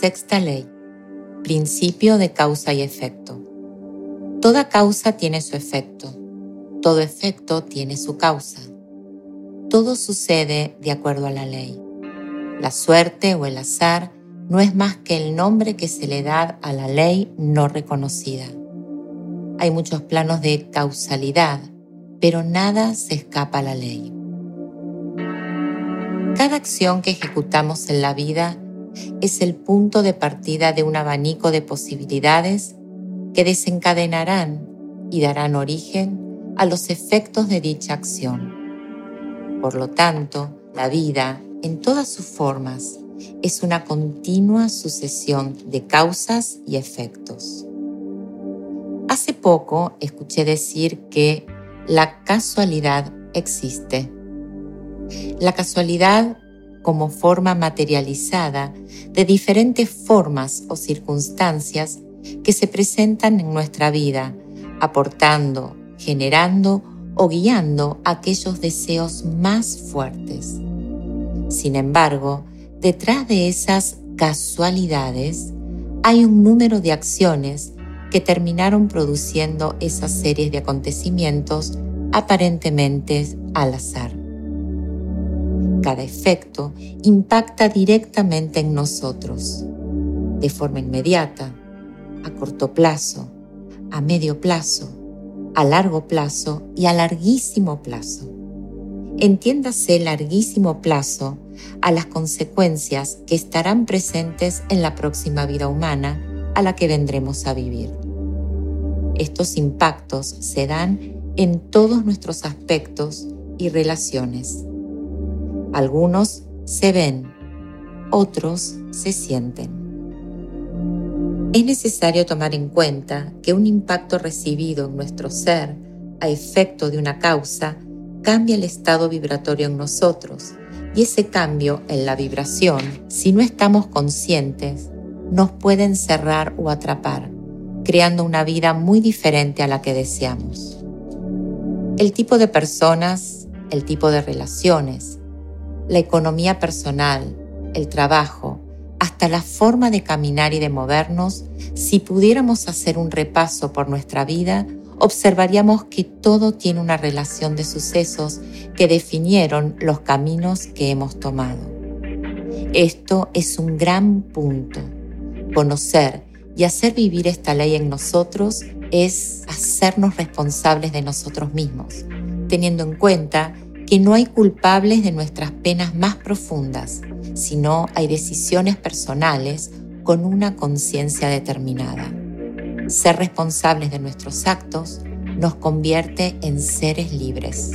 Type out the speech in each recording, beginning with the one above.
Sexta ley. Principio de causa y efecto. Toda causa tiene su efecto. Todo efecto tiene su causa. Todo sucede de acuerdo a la ley. La suerte o el azar no es más que el nombre que se le da a la ley no reconocida. Hay muchos planos de causalidad, pero nada se escapa a la ley. Cada acción que ejecutamos en la vida es el punto de partida de un abanico de posibilidades que desencadenarán y darán origen a los efectos de dicha acción. Por lo tanto, la vida, en todas sus formas, es una continua sucesión de causas y efectos. Hace poco escuché decir que la casualidad existe. La casualidad como forma materializada de diferentes formas o circunstancias que se presentan en nuestra vida, aportando, generando o guiando aquellos deseos más fuertes. Sin embargo, detrás de esas casualidades hay un número de acciones que terminaron produciendo esas series de acontecimientos aparentemente al azar. Cada efecto impacta directamente en nosotros, de forma inmediata, a corto plazo, a medio plazo, a largo plazo y a larguísimo plazo. Entiéndase larguísimo plazo a las consecuencias que estarán presentes en la próxima vida humana a la que vendremos a vivir. Estos impactos se dan en todos nuestros aspectos y relaciones. Algunos se ven, otros se sienten. Es necesario tomar en cuenta que un impacto recibido en nuestro ser a efecto de una causa cambia el estado vibratorio en nosotros y ese cambio en la vibración, si no estamos conscientes, nos puede encerrar o atrapar, creando una vida muy diferente a la que deseamos. El tipo de personas, el tipo de relaciones, la economía personal, el trabajo, hasta la forma de caminar y de movernos, si pudiéramos hacer un repaso por nuestra vida, observaríamos que todo tiene una relación de sucesos que definieron los caminos que hemos tomado. Esto es un gran punto. Conocer y hacer vivir esta ley en nosotros es hacernos responsables de nosotros mismos, teniendo en cuenta que no hay culpables de nuestras penas más profundas, sino hay decisiones personales con una conciencia determinada. Ser responsables de nuestros actos nos convierte en seres libres.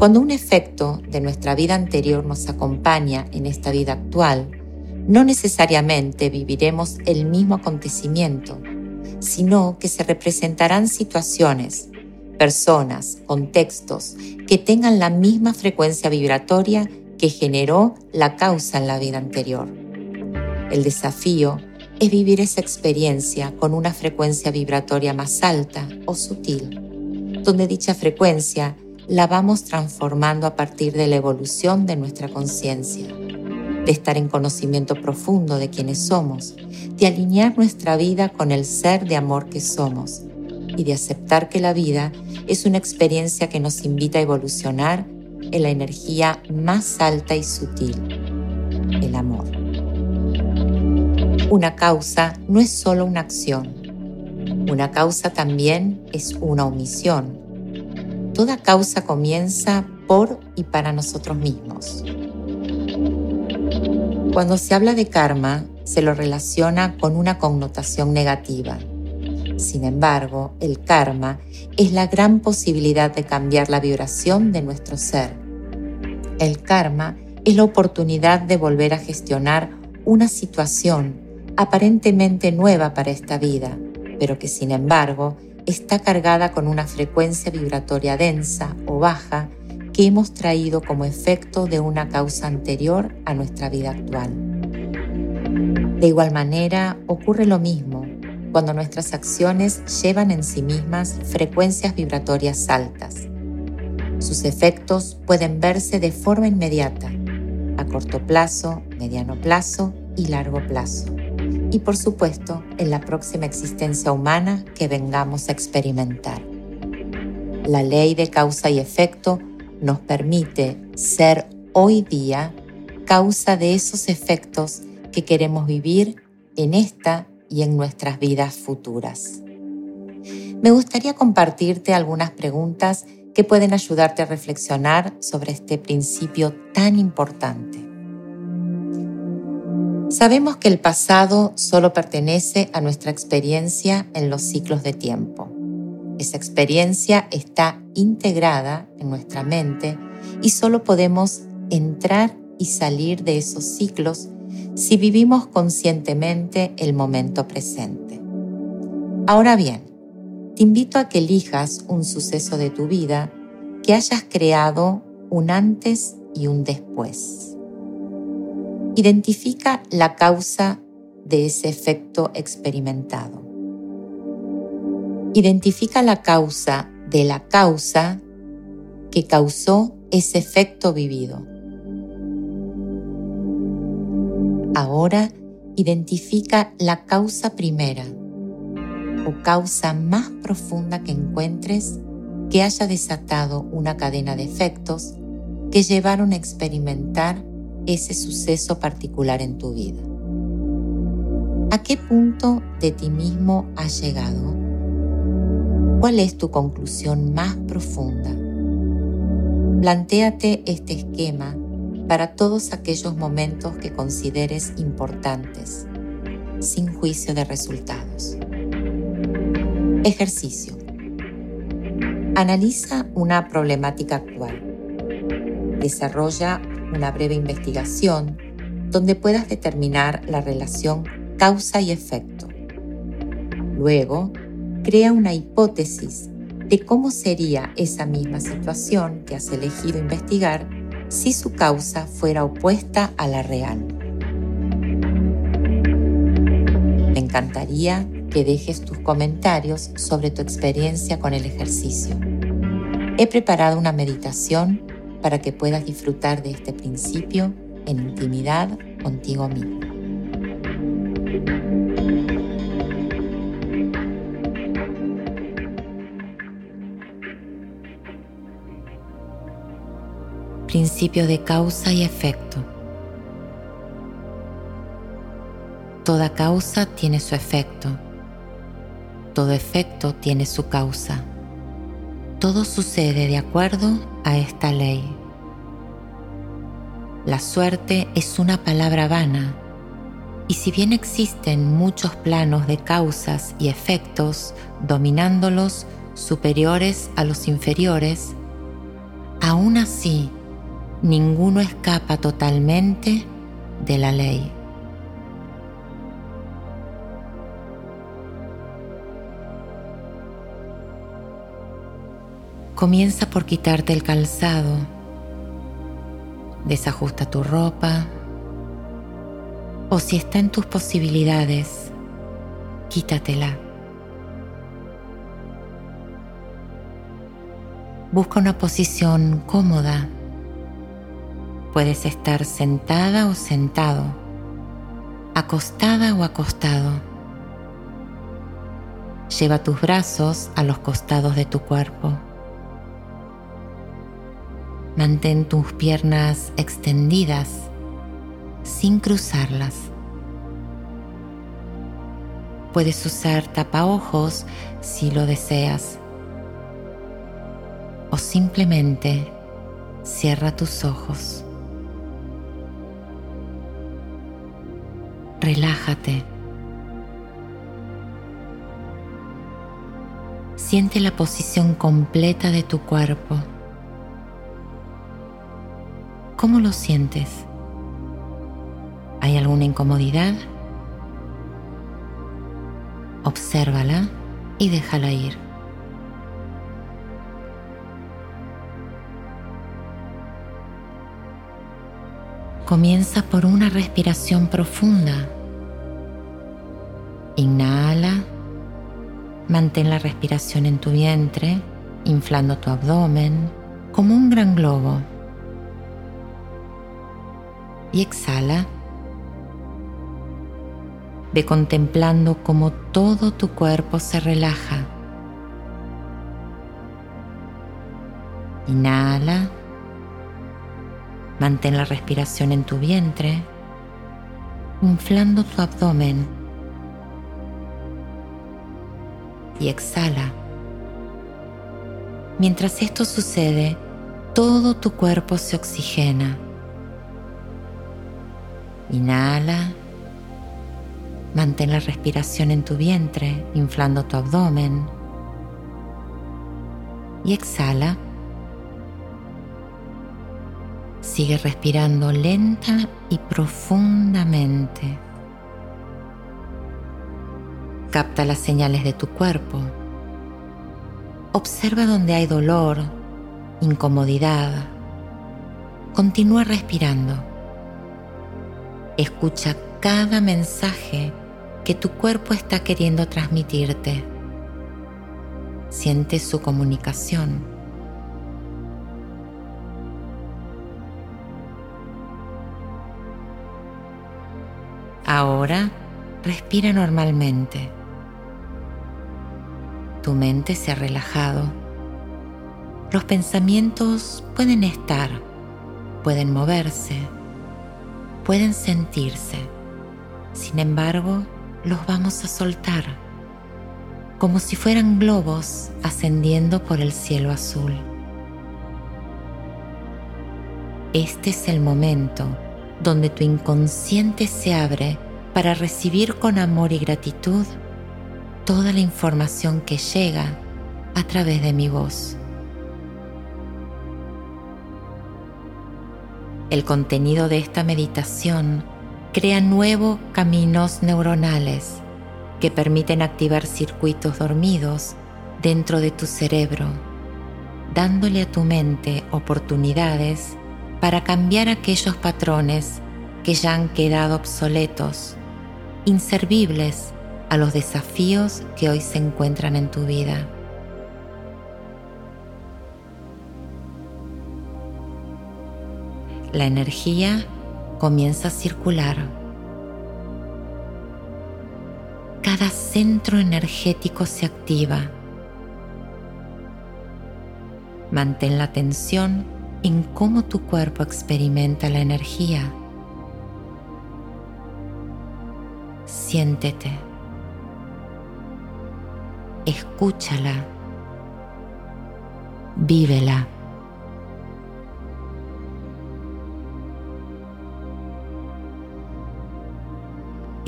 Cuando un efecto de nuestra vida anterior nos acompaña en esta vida actual, no necesariamente viviremos el mismo acontecimiento, sino que se representarán situaciones, personas, contextos que tengan la misma frecuencia vibratoria que generó la causa en la vida anterior. El desafío es vivir esa experiencia con una frecuencia vibratoria más alta o sutil, donde dicha frecuencia la vamos transformando a partir de la evolución de nuestra conciencia, de estar en conocimiento profundo de quienes somos, de alinear nuestra vida con el ser de amor que somos y de aceptar que la vida es una experiencia que nos invita a evolucionar en la energía más alta y sutil, el amor. Una causa no es solo una acción. Una causa también es una omisión. Toda causa comienza por y para nosotros mismos. Cuando se habla de karma, se lo relaciona con una connotación negativa. Sin embargo, el karma es la gran posibilidad de cambiar la vibración de nuestro ser. El karma es la oportunidad de volver a gestionar una situación aparentemente nueva para esta vida, pero que sin embargo está cargada con una frecuencia vibratoria densa o baja que hemos traído como efecto de una causa anterior a nuestra vida actual. De igual manera, ocurre lo mismo cuando nuestras acciones llevan en sí mismas frecuencias vibratorias altas. Sus efectos pueden verse de forma inmediata, a corto plazo, mediano plazo y largo plazo. Y por supuesto, en la próxima existencia humana que vengamos a experimentar. La ley de causa y efecto nos permite ser hoy día causa de esos efectos que queremos vivir en esta y en nuestras vidas futuras. Me gustaría compartirte algunas preguntas que pueden ayudarte a reflexionar sobre este principio tan importante. Sabemos que el pasado solo pertenece a nuestra experiencia en los ciclos de tiempo. Esa experiencia está integrada en nuestra mente y solo podemos entrar y salir de esos ciclos si vivimos conscientemente el momento presente. Ahora bien, te invito a que elijas un suceso de tu vida que hayas creado un antes y un después. Identifica la causa de ese efecto experimentado. Identifica la causa de la causa que causó ese efecto vivido. Ahora identifica la causa primera o causa más profunda que encuentres que haya desatado una cadena de efectos que llevaron a experimentar ese suceso particular en tu vida. ¿A qué punto de ti mismo has llegado? ¿Cuál es tu conclusión más profunda? Plantéate este esquema para todos aquellos momentos que consideres importantes, sin juicio de resultados. Ejercicio. Analiza una problemática actual. Desarrolla una breve investigación donde puedas determinar la relación causa y efecto. Luego, crea una hipótesis de cómo sería esa misma situación que has elegido investigar si su causa fuera opuesta a la real. Me encantaría que dejes tus comentarios sobre tu experiencia con el ejercicio. He preparado una meditación para que puedas disfrutar de este principio en intimidad contigo mismo. Principio de causa y efecto. Toda causa tiene su efecto. Todo efecto tiene su causa. Todo sucede de acuerdo a esta ley. La suerte es una palabra vana y si bien existen muchos planos de causas y efectos dominándolos superiores a los inferiores, aún así ninguno escapa totalmente de la ley. Comienza por quitarte el calzado, desajusta tu ropa o si está en tus posibilidades, quítatela. Busca una posición cómoda Puedes estar sentada o sentado, acostada o acostado. Lleva tus brazos a los costados de tu cuerpo. Mantén tus piernas extendidas sin cruzarlas. Puedes usar tapaojos si lo deseas o simplemente cierra tus ojos. Relájate. Siente la posición completa de tu cuerpo. ¿Cómo lo sientes? ¿Hay alguna incomodidad? Obsérvala y déjala ir. Comienza por una respiración profunda. Inhala, mantén la respiración en tu vientre, inflando tu abdomen como un gran globo. Y exhala, Ve contemplando cómo todo tu cuerpo se relaja. Inhala. Mantén la respiración en tu vientre, inflando tu abdomen. Y exhala. Mientras esto sucede, todo tu cuerpo se oxigena. Inhala. Mantén la respiración en tu vientre, inflando tu abdomen. Y exhala. Sigue respirando lenta y profundamente. Capta las señales de tu cuerpo. Observa donde hay dolor, incomodidad. Continúa respirando. Escucha cada mensaje que tu cuerpo está queriendo transmitirte. Siente su comunicación. Ahora respira normalmente. Tu mente se ha relajado. Los pensamientos pueden estar, pueden moverse, pueden sentirse sin embargo, los vamos a soltar, como si fueran globos ascendiendo por el cielo azul. Este es el momento donde tu inconsciente se abre para recibir con amor y gratitud toda la información que llega a través de mi voz. El contenido de esta meditación crea nuevos caminos neuronales que permiten activar circuitos dormidos dentro de tu cerebro, dándole a tu mente oportunidades para cambiar aquellos patrones que ya han quedado obsoletos, inservibles a los desafíos que hoy se encuentran en tu vida. La energía comienza a circular. Cada centro energético se activa. Mantén la atención en cómo tu cuerpo experimenta la energía. Siéntete. Escúchala. Vívela.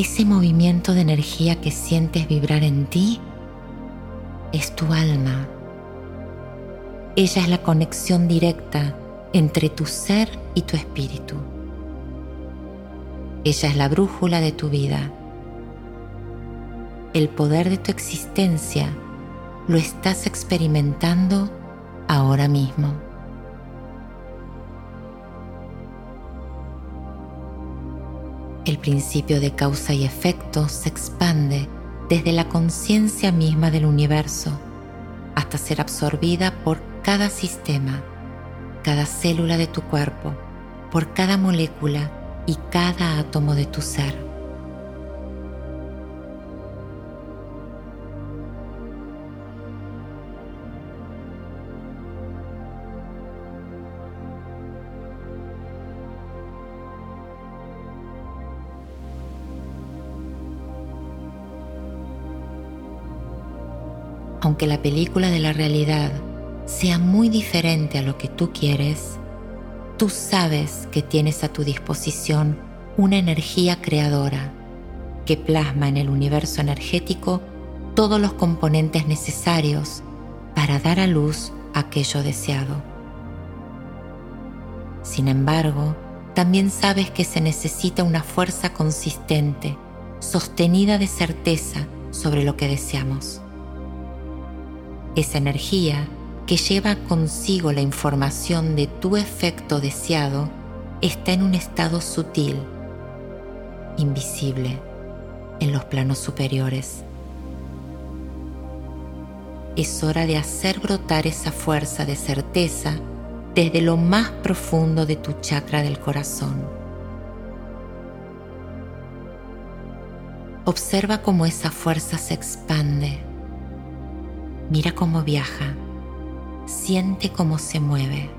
ese movimiento de energía que sientes vibrar en ti es tu alma. Ella es la conexión directa entre tu ser y tu espíritu. Ella es la brújula de tu vida. El poder de tu existencia lo estás experimentando ahora mismo. El principio de causa y efecto se expande desde la conciencia misma del universo hasta ser absorbida por cada sistema, cada célula de tu cuerpo, por cada molécula y cada átomo de tu ser. Aunque la película de la realidad sea muy diferente a lo que tú quieres, tú sabes que tienes a tu disposición una energía creadora que plasma en el universo energético todos los componentes necesarios para dar a luz aquello deseado. Sin embargo, también sabes que se necesita una fuerza consistente, sostenida de certeza sobre lo que deseamos. Esa energía que lleva consigo la información de tu efecto deseado está en un estado sutil, invisible, en los planos superiores. Es hora de hacer brotar esa fuerza de certeza desde lo más profundo de tu chakra del corazón. Observa cómo esa fuerza se expande. Mira cómo viaja. Siente cómo se mueve.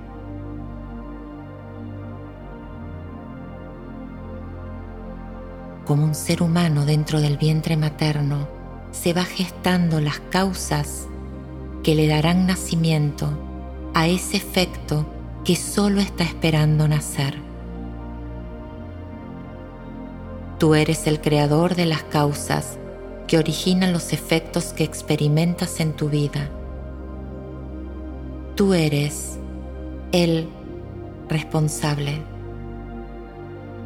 Como un ser humano dentro del vientre materno, se va gestando las causas que le darán nacimiento a ese efecto que solo está esperando nacer. Tú eres el creador de las causas que originan los efectos que experimentas en tu vida. Tú eres el responsable.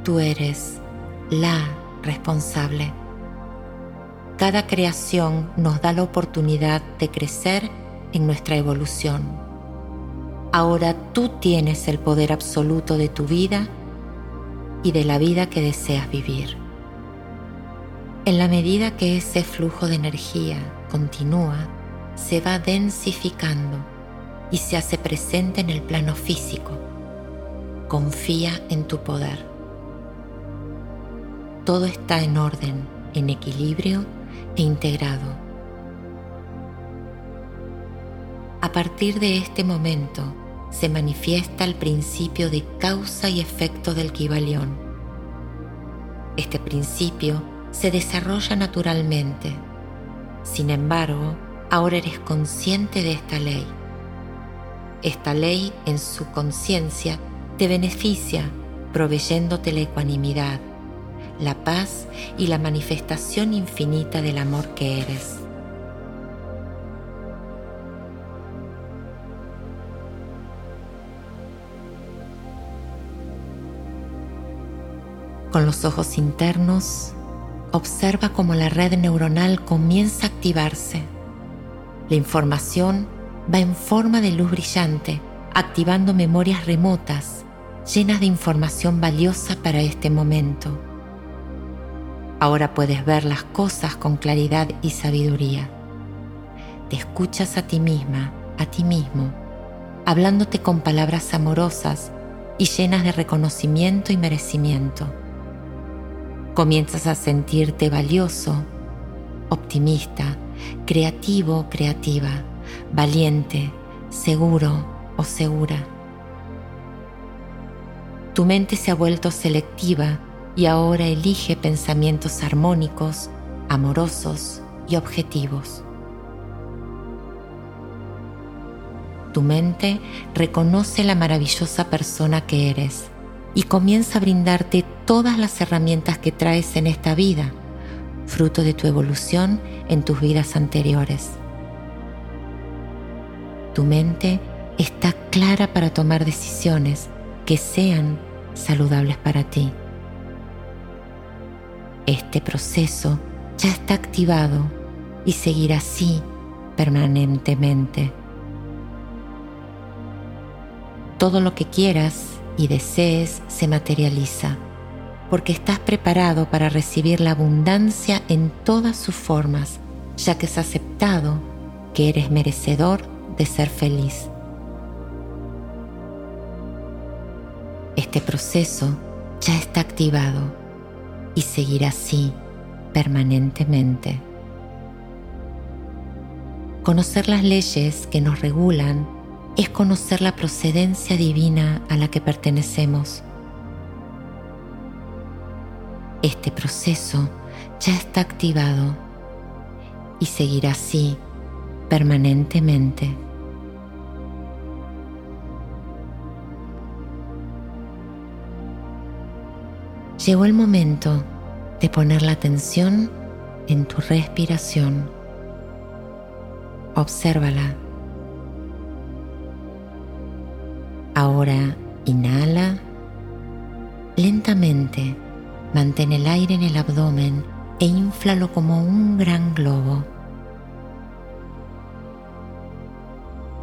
Tú eres la responsable. Cada creación nos da la oportunidad de crecer en nuestra evolución. Ahora tú tienes el poder absoluto de tu vida y de la vida que deseas vivir. En la medida que ese flujo de energía continúa, se va densificando y se hace presente en el plano físico. Confía en tu poder. Todo está en orden, en equilibrio e integrado. A partir de este momento se manifiesta el principio de causa y efecto del Kibalión. Este principio se desarrolla naturalmente. Sin embargo, ahora eres consciente de esta ley. Esta ley en su conciencia te beneficia proveyéndote la ecuanimidad, la paz y la manifestación infinita del amor que eres. Con los ojos internos, observa cómo la red neuronal comienza a activarse. La información va en forma de luz brillante, activando memorias remotas, llenas de información valiosa para este momento. Ahora puedes ver las cosas con claridad y sabiduría. Te escuchas a ti misma, a ti mismo, hablándote con palabras amorosas y llenas de reconocimiento y merecimiento. Comienzas a sentirte valioso, optimista, creativo, creativa, valiente, seguro o segura. Tu mente se ha vuelto selectiva y ahora elige pensamientos armónicos, amorosos y objetivos. Tu mente reconoce la maravillosa persona que eres y comienza a brindarte todas las herramientas que traes en esta vida, fruto de tu evolución en tus vidas anteriores. Tu mente está clara para tomar decisiones que sean saludables para ti. Este proceso ya está activado y seguirá así permanentemente. Todo lo que quieras y desees se materializa, porque estás preparado para recibir la abundancia en todas sus formas, ya que has aceptado que eres merecedor de ser feliz. Este proceso ya está activado y seguir así permanentemente. Conocer las leyes que nos regulan es conocer la procedencia divina a la que pertenecemos. Este proceso ya está activado y seguirá así permanentemente. Llegó el momento de poner la atención en tu respiración. Obsérvala. Ahora inhala lentamente. Mantén el aire en el abdomen e inflalo como un gran globo.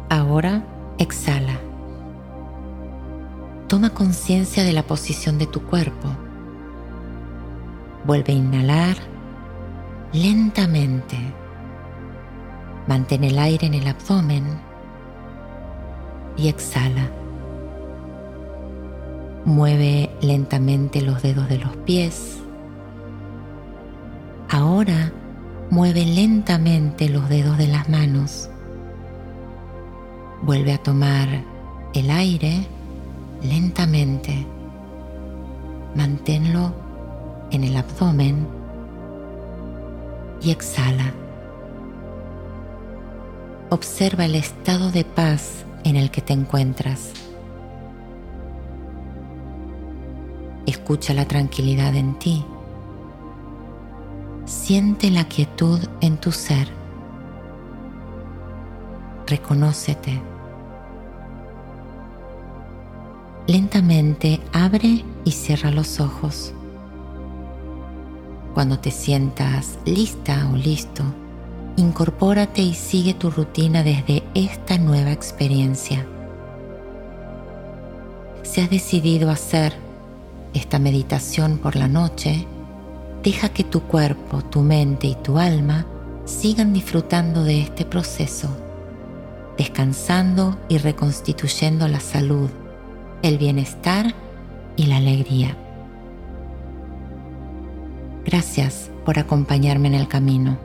Ahora exhala. Toma conciencia de la posición de tu cuerpo Vuelve a inhalar lentamente. Mantén el aire en el abdomen y exhala. Mueve lentamente los dedos de los pies. Ahora mueve lentamente los dedos de las manos. Vuelve a tomar el aire lentamente. Manténlo en el abdomen y exhala. Observa el estado de paz en el que te encuentras. Escucha la tranquilidad en ti. Siente la quietud en tu ser. Reconócete. Lentamente abre y cierra los ojos. Cuando te sientas lista o listo, incorpórate y sigue tu rutina desde esta nueva experiencia. Si has decidido hacer esta meditación por la noche, deja que tu cuerpo, tu mente y tu alma sigan disfrutando de este proceso, descansando y reconstituyendo la salud el bienestar y la alegría. Gracias por acompañarme en el camino.